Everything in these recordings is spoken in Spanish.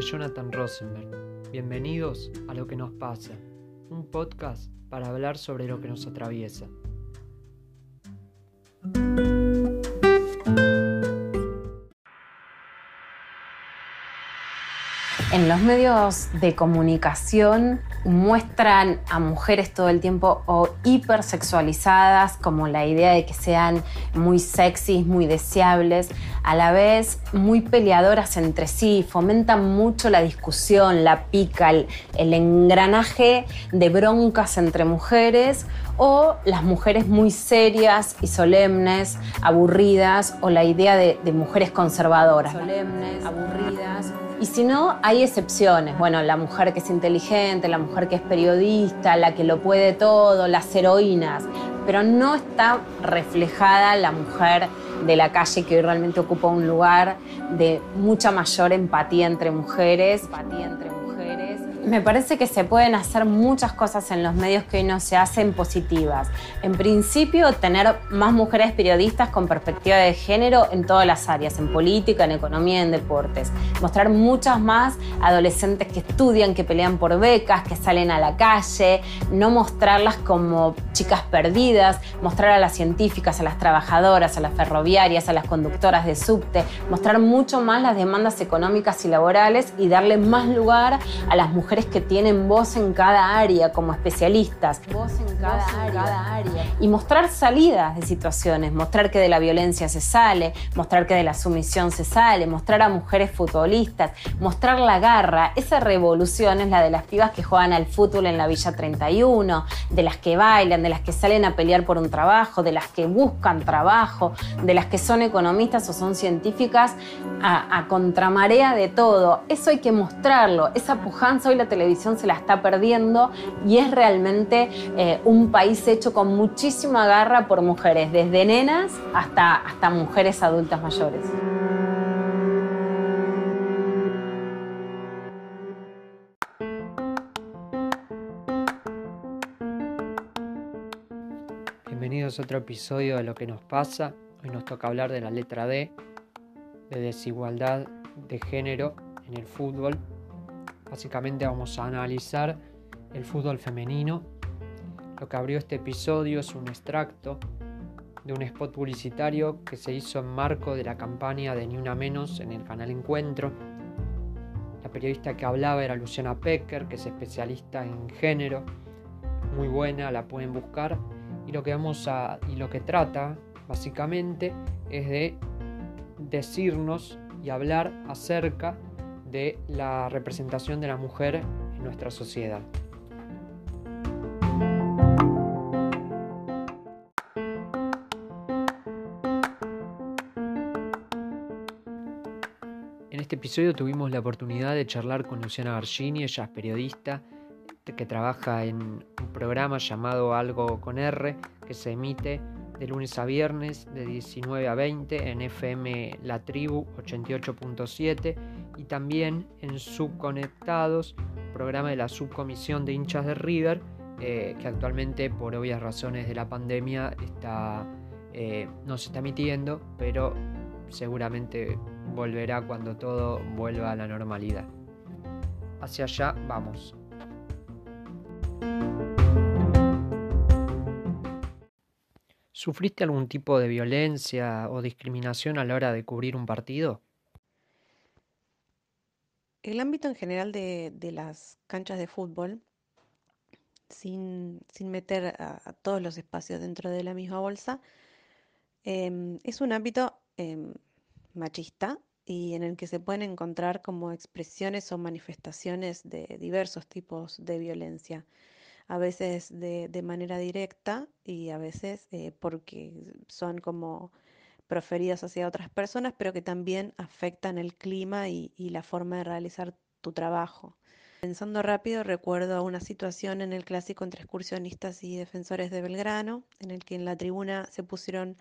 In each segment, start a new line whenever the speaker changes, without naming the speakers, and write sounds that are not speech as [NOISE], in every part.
Jonathan Rosenberg. Bienvenidos a Lo que nos pasa, un podcast para hablar sobre lo que nos atraviesa.
En los medios de comunicación muestran a mujeres todo el tiempo o hipersexualizadas, como la idea de que sean muy sexys, muy deseables, a la vez muy peleadoras entre sí, fomentan mucho la discusión, la pica, el, engranaje de broncas entre mujeres o las mujeres muy serias y solemnes, aburridas, o la idea de, de mujeres conservadoras. Solemnes, aburridas y si no, hay excepciones. Bueno, la mujer que es inteligente, la mujer que es periodista, la que lo puede todo, las heroínas. Pero no está reflejada la mujer de la calle que hoy realmente ocupa un lugar de mucha mayor empatía entre mujeres. Empatía entre me parece que se pueden hacer muchas cosas en los medios que hoy no se hacen positivas. En principio, tener más mujeres periodistas con perspectiva de género en todas las áreas, en política, en economía, en deportes. Mostrar muchas más adolescentes que estudian, que pelean por becas, que salen a la calle. No mostrarlas como chicas perdidas. Mostrar a las científicas, a las trabajadoras, a las ferroviarias, a las conductoras de subte. Mostrar mucho más las demandas económicas y laborales y darle más lugar a las mujeres que tienen voz en cada área como especialistas. Voz en cada, área. Y mostrar salidas de situaciones, mostrar que de la violencia se sale, mostrar que de la sumisión se sale, mostrar a mujeres futbolistas, mostrar la garra. Esa revolución es la de las pibas que juegan al fútbol en la Villa 31, de las que bailan, de las que salen a pelear por un trabajo, de las que buscan trabajo, de las que son economistas o son científicas a, a contramarea de todo. Eso hay que mostrarlo. Esa pujanza hoy la televisión se la está perdiendo y es realmente eh, un país hecho con muchísima garra por mujeres, desde nenas hasta, hasta mujeres adultas mayores.
Bienvenidos a otro episodio de Lo que nos pasa. Hoy nos toca hablar de la letra D, de desigualdad de género en el fútbol Básicamente vamos a analizar el fútbol femenino. Lo que abrió este episodio es un extracto de un spot publicitario que se hizo en marco de la campaña de Ni Una Menos en el canal Encuentro. La periodista que hablaba era Luciana Pecker, que es especialista en género, muy buena, la pueden buscar. Y lo que vamos a. y lo que trata, básicamente, es de decirnos y hablar acerca de la representación de la mujer en nuestra sociedad. En este episodio tuvimos la oportunidad de charlar con Luciana Gargini, ella es periodista que trabaja en un programa llamado Algo con R, que se emite de lunes a viernes de 19 a 20 en FM La Tribu 88.7 y también en Subconectados, programa de la subcomisión de hinchas de River, eh, que actualmente por obvias razones de la pandemia está, eh, no se está emitiendo, pero seguramente volverá cuando todo vuelva a la normalidad. Hacia allá vamos. ¿Sufriste algún tipo de violencia o discriminación a la hora de cubrir un partido?
El ámbito en general de, las canchas de fútbol, sin, meter a, todos los espacios dentro de la misma bolsa, em, es un ámbito em, machista y en el que se pueden encontrar como expresiones o manifestaciones de diversos tipos de violencia a veces de, manera directa y a veces eh, porque son como proferidas hacia otras personas, pero que también afectan el clima y, la forma de realizar tu trabajo. Pensando rápido, recuerdo una situación en el clásico entre excursionistas y defensores de Belgrano, en el que en la tribuna se pusieron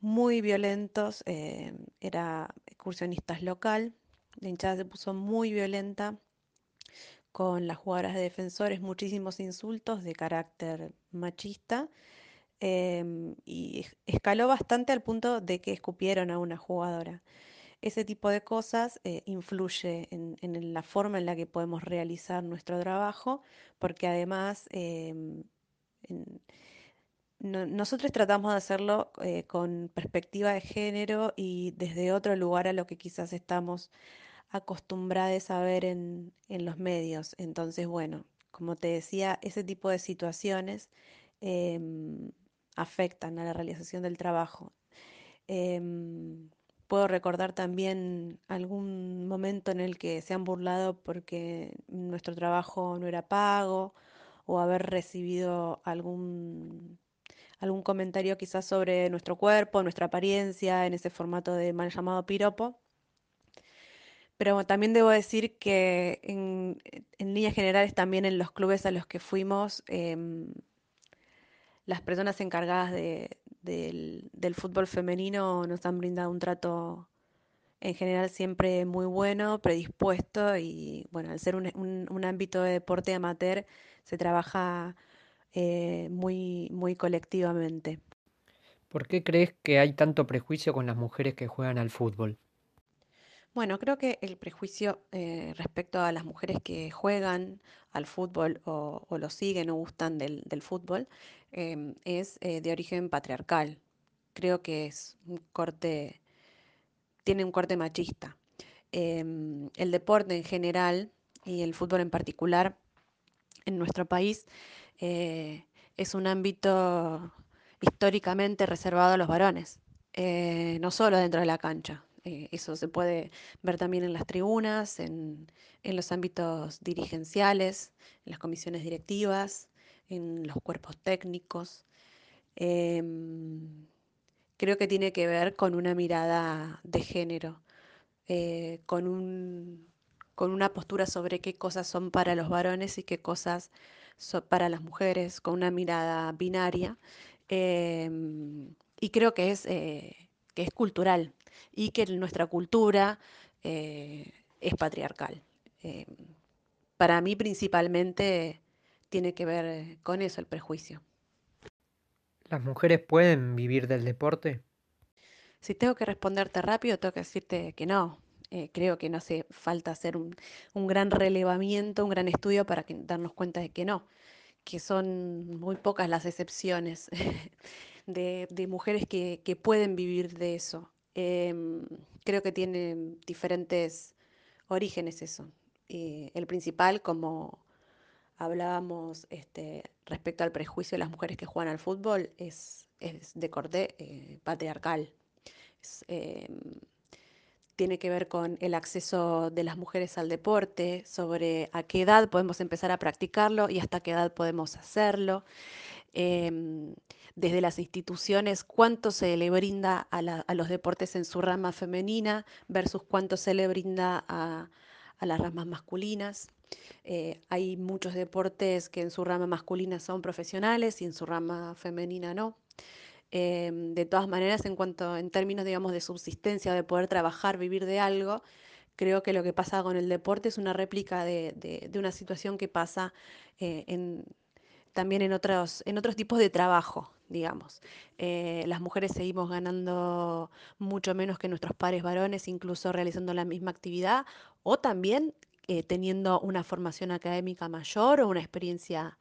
muy violentos, eh, era excursionistas local, la hinchada se puso muy violenta, con las jugadoras de defensores muchísimos insultos de carácter machista em, y escaló bastante al punto de que escupieron a una jugadora. ese tipo de cosas eh, influye en, la forma en la que podemos realizar nuestro trabajo, porque además em, nosotros tratamos de hacerlo eh, con perspectiva de género y desde otro lugar a lo que quizás estamos acostumbrados a ver en, los medios. Entonces, bueno, como te decía, ese tipo de situaciones em, afectan a la realización del trabajo. Em, puedo recordar también algún momento en el que se han burlado porque nuestro trabajo no era pago o haber recibido algún algún comentario quizás sobre nuestro cuerpo, nuestra apariencia, en ese formato de mal llamado piropo. Pero también debo decir que en, líneas generales también en los clubes a los que fuimos, em, las personas encargadas del, fútbol femenino nos han brindado un trato en general siempre muy bueno, predispuesto y bueno, al ser un ámbito de deporte amateur se trabaja eh, muy, muy colectivamente.
¿Por qué crees que hay tanto prejuicio con las mujeres que juegan al fútbol?
Bueno, creo que el prejuicio eh, respecto a las mujeres que juegan al fútbol o, lo siguen o gustan del, fútbol em, es eh, de origen patriarcal. Creo que es un corte, tiene un corte machista. Em, el deporte en general y el fútbol en particular en nuestro país eh, es un ámbito históricamente reservado a los varones, no solo dentro de la cancha. Eh, eso se puede ver también en las tribunas, en, los ámbitos dirigenciales, en las comisiones directivas, en los cuerpos técnicos. Em, creo que tiene que ver con una mirada de género, con, con una postura sobre qué cosas son para los varones y qué cosas para las mujeres con una mirada binaria. Em, y creo que es, eh, que es cultural y que nuestra cultura eh, es patriarcal. Em, para mí principalmente tiene que ver con eso el prejuicio.
¿Las mujeres pueden vivir del deporte?
Si tengo que responderte rápido, tengo que decirte que no. Eh, creo que no hace falta hacer un, gran relevamiento, un gran estudio para darnos cuenta de que no, que son muy pocas las excepciones [LAUGHS] de, mujeres que, pueden vivir de eso. Em, creo que tiene diferentes orígenes eso. Eh, el principal, como hablábamos este, respecto al prejuicio de las mujeres que juegan al fútbol, es, de corte eh, patriarcal. Em, tiene que ver con el acceso de las mujeres al deporte, sobre a qué edad podemos empezar a practicarlo y hasta qué edad podemos hacerlo. Em, desde las instituciones, cuánto se le brinda a, los deportes en su rama femenina versus cuánto se le brinda a, las ramas masculinas. Eh, hay muchos deportes que en su rama masculina son profesionales y en su rama femenina no. Em, de todas maneras, en cuanto en términos, digamos, de subsistencia, de poder trabajar, vivir de algo, creo que lo que pasa con el deporte es una réplica de, una situación que pasa eh, también en otros, en otros tipos de trabajo, digamos. Eh, las mujeres seguimos ganando mucho menos que nuestros pares varones, incluso realizando la misma actividad, o también eh, teniendo una formación académica mayor o una experiencia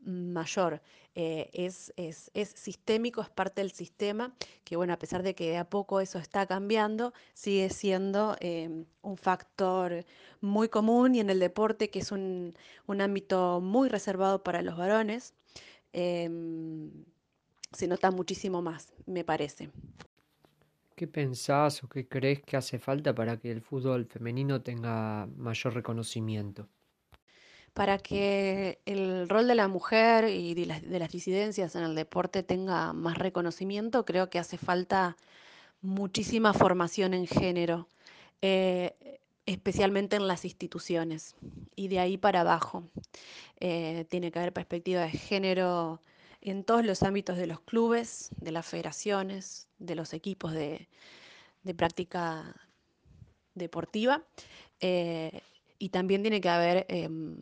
mayor. Eh, es, es, sistémico, es parte del sistema, que bueno, a pesar de que de a poco eso está cambiando, sigue siendo em, un factor muy común y en el deporte, que es un, ámbito muy reservado para los varones, em, se nota muchísimo más, me parece.
¿Qué pensás o qué crees que hace falta para que el fútbol femenino tenga mayor reconocimiento?
Para que el rol de la mujer y de las, disidencias en el deporte tenga más reconocimiento, creo que hace falta muchísima formación en género, eh, especialmente en las instituciones y de ahí para abajo. Eh, tiene que haber perspectiva de género en todos los ámbitos de los clubes, de las federaciones, de los equipos de, práctica deportiva. Eh, y también tiene que haber, em,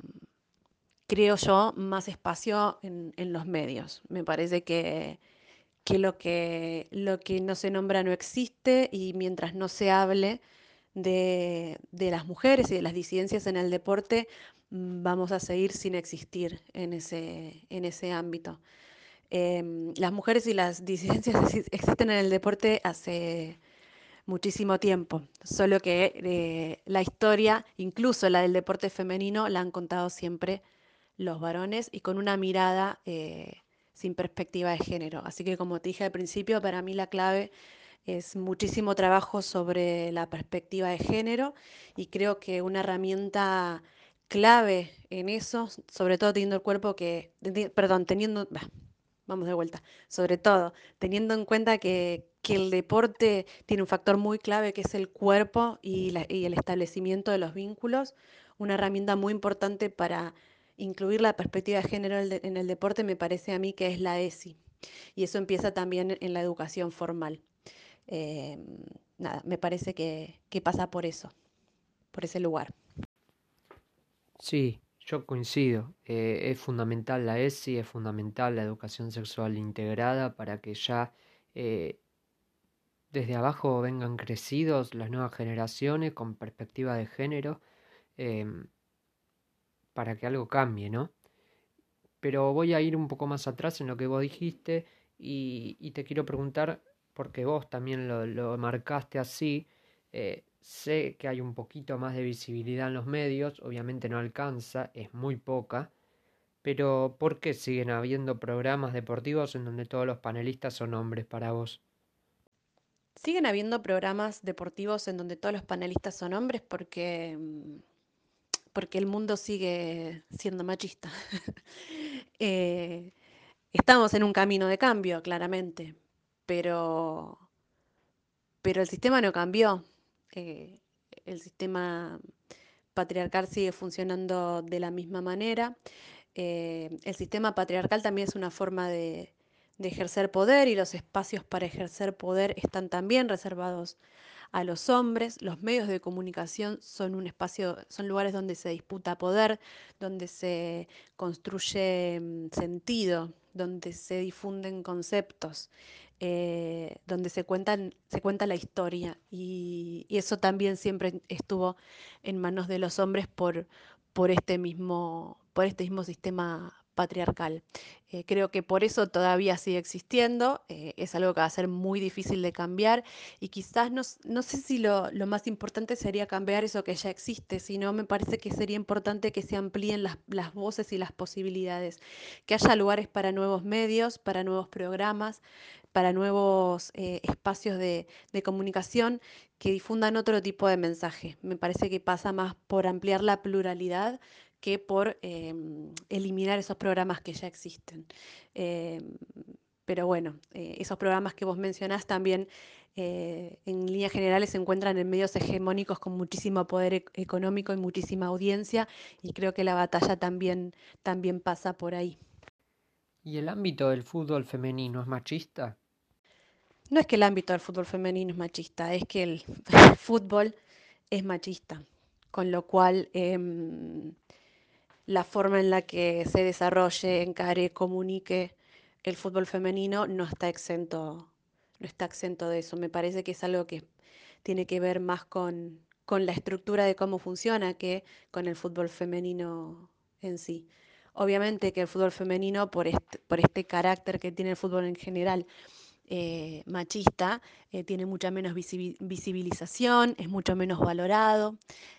creo yo, más espacio en, los medios. Me parece que, que lo que lo que no se nombra no existe y mientras no se hable de, de las mujeres y de las disidencias en el deporte, mm, vamos a seguir sin existir en ese, en ese ámbito. Em, las mujeres y las disidencias [LAUGHS] existen en el deporte hace muchísimo tiempo, solo que eh, la historia, incluso la del deporte femenino, la han contado siempre los varones y con una mirada eh, sin perspectiva de género. Así que como te dije al principio, para mí la clave es muchísimo trabajo sobre la perspectiva de género y creo que una herramienta clave en eso, sobre todo teniendo el cuerpo que, perdón, teniendo, vamos de vuelta, sobre todo teniendo en cuenta que, el deporte tiene un factor muy clave que es el cuerpo y, el establecimiento de los vínculos, una herramienta muy importante para incluir la perspectiva de género en el deporte me parece a mí que es la ESI. Y eso empieza también en la educación formal. Eh, nada, me parece que, pasa por eso, por ese lugar.
Sí, yo coincido. Eh, es fundamental la ESI, es fundamental la educación sexual integrada para que ya eh, desde abajo vengan crecidos las nuevas generaciones con perspectiva de género em, para que algo cambie, ¿no? Pero voy a ir un poco más atrás en lo que vos dijiste y te quiero preguntar porque vos también lo, marcaste así, eh, sé que hay un poquito más de visibilidad en los medios, obviamente no alcanza, es muy poca, pero ¿por qué siguen habiendo programas deportivos en donde todos los panelistas son hombres para vos?
Siguen habiendo programas deportivos en donde todos los panelistas son hombres porque, mm, porque el mundo sigue siendo machista. [LAUGHS] Eh, estamos en un camino de cambio, claramente, pero, pero el sistema no cambió. Eh, el sistema patriarcal sigue funcionando de la misma manera. Eh, el sistema patriarcal también es una forma de, de, ejercer poder y los espacios para ejercer poder están también reservados a los hombres. Los medios de comunicación son un espacio, son lugares donde se disputa poder, donde se construye mm, sentido, donde se difunden conceptos. Eh, donde se, cuentan, se cuenta la historia y, eso también siempre estuvo en manos de los hombres por, por, este, mismo, por este mismo sistema patriarcal. Eh, creo que por eso todavía sigue existiendo, eh, es algo que va a ser muy difícil de cambiar y quizás no, no sé si lo, lo, más importante sería cambiar eso que ya existe, sino me parece que sería importante que se amplíen las, las voces y las posibilidades, que haya lugares para nuevos medios, para nuevos programas, para nuevos eh, espacios de, comunicación que difundan otro tipo de mensaje. Me parece que pasa más por ampliar la pluralidad que por em, eliminar esos programas que ya existen. Em, pero bueno, eh, esos programas que vos mencionás también eh, en líneas generales se encuentran en medios hegemónicos con muchísimo poder e-, económico y muchísima audiencia y creo que la batalla también, también pasa por ahí.
¿Y el ámbito del fútbol femenino es machista?
No es que el ámbito del fútbol femenino es machista, es que el [LAUGHS] fútbol es machista, con lo cual em, la forma en la que se desarrolle, encare, comunique el fútbol femenino no está exento, no está exento de eso. Me parece que es algo que tiene que ver más con, con la estructura de cómo funciona que con el fútbol femenino en sí. Obviamente que el fútbol femenino, por este, por este carácter que tiene el fútbol en general, eh, machista eh, tiene mucha menos visibilización, es mucho menos valorado,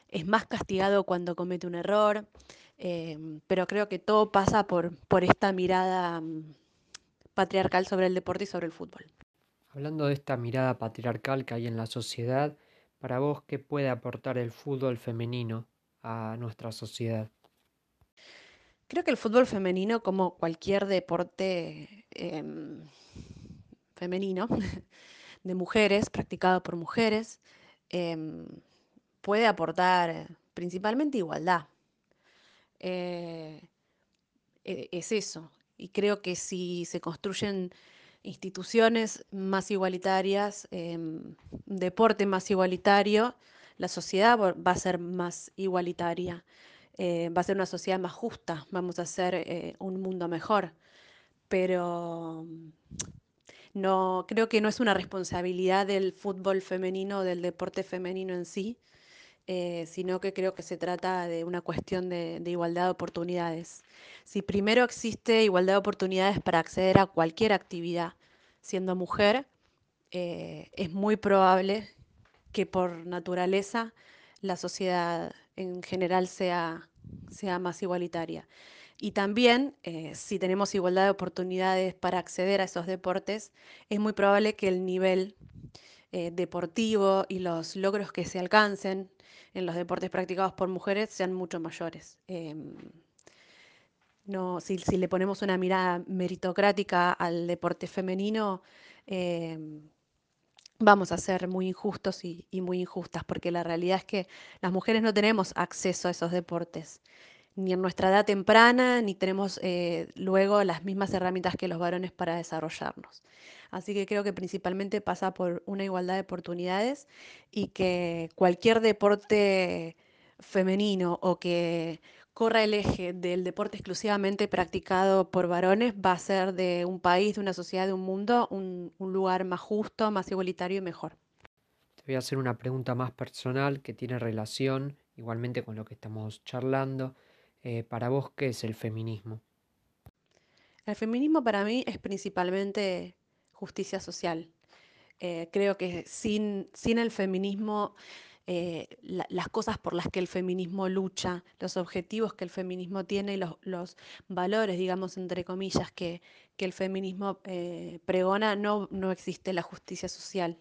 es más castigado cuando comete un error, em, pero creo que todo pasa por, por esta mirada mm, patriarcal sobre el deporte y sobre el fútbol.
Hablando de esta mirada patriarcal que hay en la sociedad, para vos, ¿qué puede aportar el fútbol femenino a nuestra sociedad?
Creo que el fútbol femenino, como cualquier deporte, em, femenino, [LAUGHS] de mujeres, practicado por mujeres, em, puede aportar principalmente igualdad. Eh, e, es eso. Y creo que si se construyen instituciones más igualitarias, em, deporte más igualitario, la sociedad va a ser más igualitaria, eh, va a ser una sociedad más justa, vamos a hacer eh, un mundo mejor. Pero No, creo que no es una responsabilidad del fútbol femenino del deporte femenino en sí, eh, sino que creo que se trata de una cuestión de, igualdad de oportunidades. Si primero existe igualdad de oportunidades para acceder a cualquier actividad siendo mujer, eh, es muy probable que por naturaleza la sociedad en general sea, sea más igualitaria. Y también, eh, si tenemos igualdad de oportunidades para acceder a esos deportes, es muy probable que el nivel eh, deportivo y los logros que se alcancen en los deportes practicados por mujeres sean mucho mayores. Em, si, le ponemos una mirada meritocrática al deporte femenino, em, vamos a ser muy injustos y, muy injustas, porque la realidad es que las mujeres no tenemos acceso a esos deportes, ni en nuestra edad temprana, ni tenemos eh, luego las mismas herramientas que los varones para desarrollarnos. Así que creo que principalmente pasa por una igualdad de oportunidades y que cualquier deporte femenino o que corra el eje del deporte exclusivamente practicado por varones va a ser de un país, de una sociedad, de un mundo, un, lugar más justo, más igualitario y mejor.
Te voy a hacer una pregunta más personal que tiene relación igualmente con lo que estamos charlando. Eh, para vos, ¿qué es el feminismo?
El feminismo para mí es principalmente justicia social. Eh, creo que sin, sin el feminismo eh, las cosas por las que el feminismo lucha, los objetivos que el feminismo tiene y los, valores, digamos, entre comillas, que, el feminismo pregona, no, no existe la justicia social.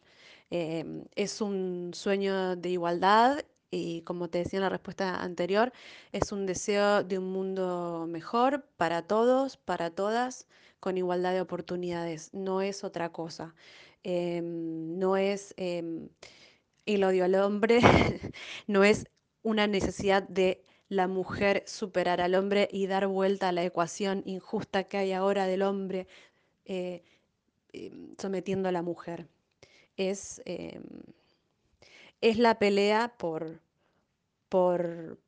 Es un sueño de igualdad y como te decía en la respuesta anterior, es un deseo de un mundo mejor para todos, para todas, con igualdad de oportunidades. No es otra cosa. no es el odio al hombre [LAUGHS] no es una necesidad de la mujer superar al hombre y dar vuelta a la ecuación injusta que hay ahora del hombre eh, em, sometiendo a la mujer. Es, em, es la pelea por, por,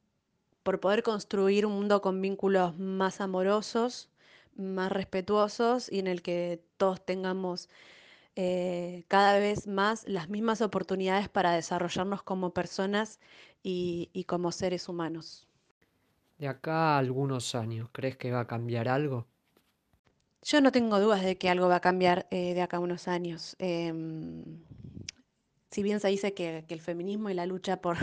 por poder construir un mundo con vínculos más amorosos, más respetuosos y en el que todos tengamos eh, cada vez más las mismas oportunidades para desarrollarnos como personas y, como seres humanos.
De acá a algunos años, ¿crees que va a cambiar algo?
Yo no tengo dudas de que algo va a cambiar eh, de acá a unos años. Em, si bien se dice que, el feminismo y la lucha [LAUGHS] por,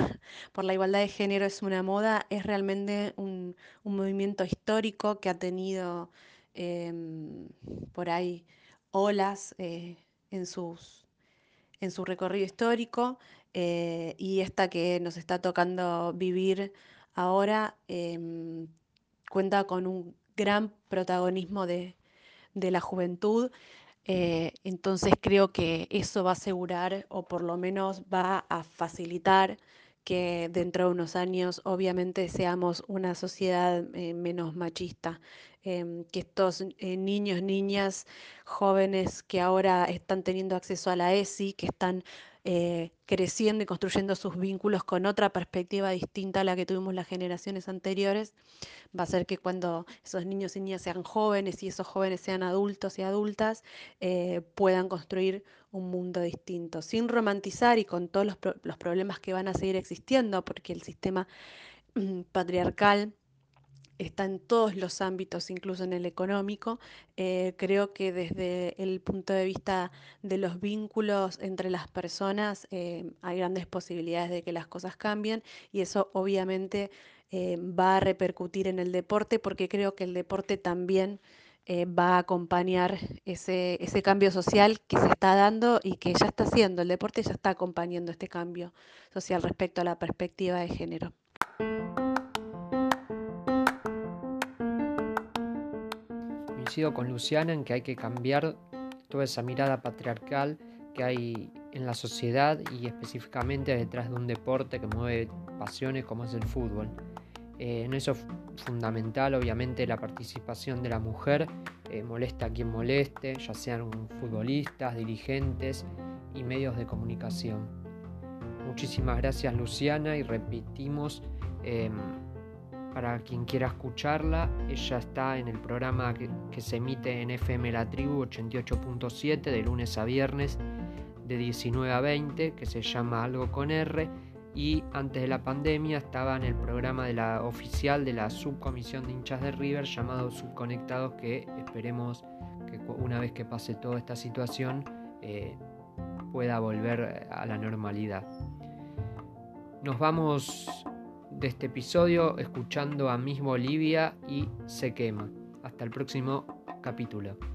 la igualdad de género es una moda, es realmente un, movimiento histórico que ha tenido em, por ahí olas eh, en su recorrido histórico eh, y esta que nos está tocando vivir ahora em, cuenta con un gran protagonismo de, la juventud. Eh, entonces creo que eso va a asegurar o por lo menos va a facilitar que dentro de unos años obviamente seamos una sociedad eh, menos machista, em, que estos eh, niños, niñas, jóvenes que ahora están teniendo acceso a la ESI, que están eh, creciendo y construyendo sus vínculos con otra perspectiva distinta a la que tuvimos las generaciones anteriores, va a ser que cuando esos niños y niñas sean jóvenes y esos jóvenes sean adultos y adultas, eh, puedan construir un mundo distinto, sin romantizar y con todos los, problemas que van a seguir existiendo, porque el sistema mm, patriarcal está en todos los ámbitos, incluso en el económico. Eh, creo que desde el punto de vista de los vínculos entre las personas eh, hay grandes posibilidades de que las cosas cambien y eso obviamente eh, va a repercutir en el deporte porque creo que el deporte también va a acompañar ese, ese cambio social que se está dando y que ya está haciendo. El deporte ya está acompañando este cambio social respecto a la perspectiva de género.
Con Luciana en que hay que cambiar toda esa mirada patriarcal que hay en la sociedad y específicamente detrás de un deporte que mueve pasiones como es el fútbol. Eh, en eso es fundamental obviamente la participación de la mujer, eh, molesta a quien moleste, ya sean futbolistas, dirigentes y medios de comunicación. Muchísimas gracias Luciana y repetimos em, para quien quiera escucharla, ella está en el programa que, se emite en FM La Tribu 88.7 de lunes a viernes de 19 a 20, que se llama Algo con R, y antes de la pandemia estaba en el programa de la oficial de la subcomisión de hinchas de River llamado Subconectados, que esperemos que una vez que pase toda esta situación eh, pueda volver a la normalidad. Nos vamos de este episodio escuchando a Miss Bolivia y Se quema. Hasta el próximo capítulo.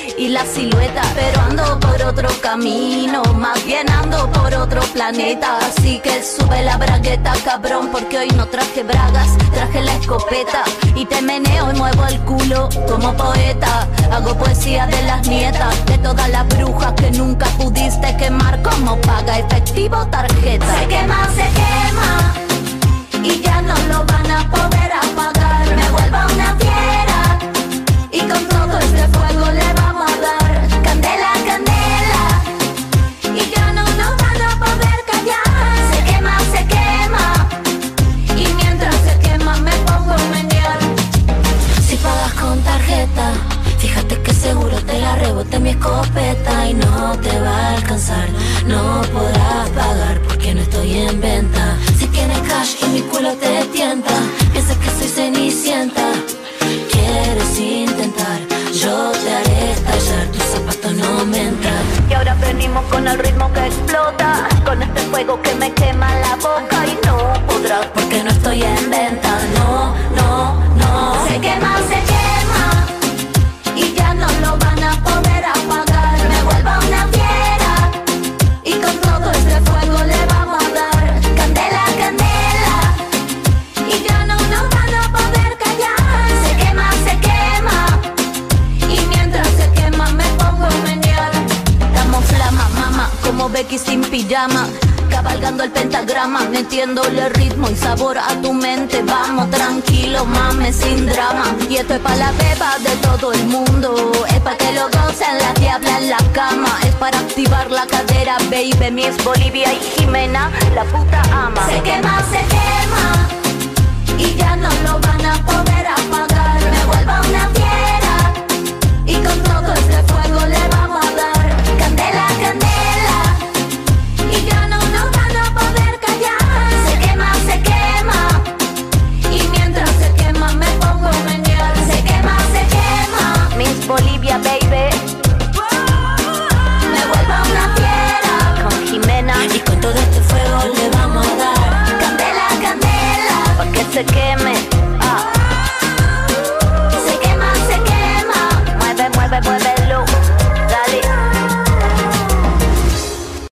y la silueta, pero ando por otro camino, más bien ando por otro planeta, así que sube la bragueta, cabrón, porque hoy no traje bragas, traje la escopeta y te meneo y muevo el culo como poeta, hago poesía de las nietas, de todas las brujas que nunca pudiste quemar como paga efectivo tarjeta. Se quema, se quema quema la boca y no podrás porque no estoy en venta. No, no, no. Se quema, se quema y ya no lo van a poder apagar. Me vuelvo una fiera y con todo este fuego le vamos a dar candela, candela. Y ya no nos van a poder callar. Se quema, se quema. Y mientras se quema me pongo a menear. Damos flama, mama, como Becky sin pijama. Cabalgando el pentagrama, metiéndole ritmo y sabor a tu mente. Vamos tranquilo, mames, sin drama. Y esto es para la beba de todo el mundo. Es para que lo gocen las diablas en la cama. Es para activar la cadera, baby. Mi es Bolivia y Jimena, la puta ama. Se quema, se quema y ya no lo van a poder apagar. se queda.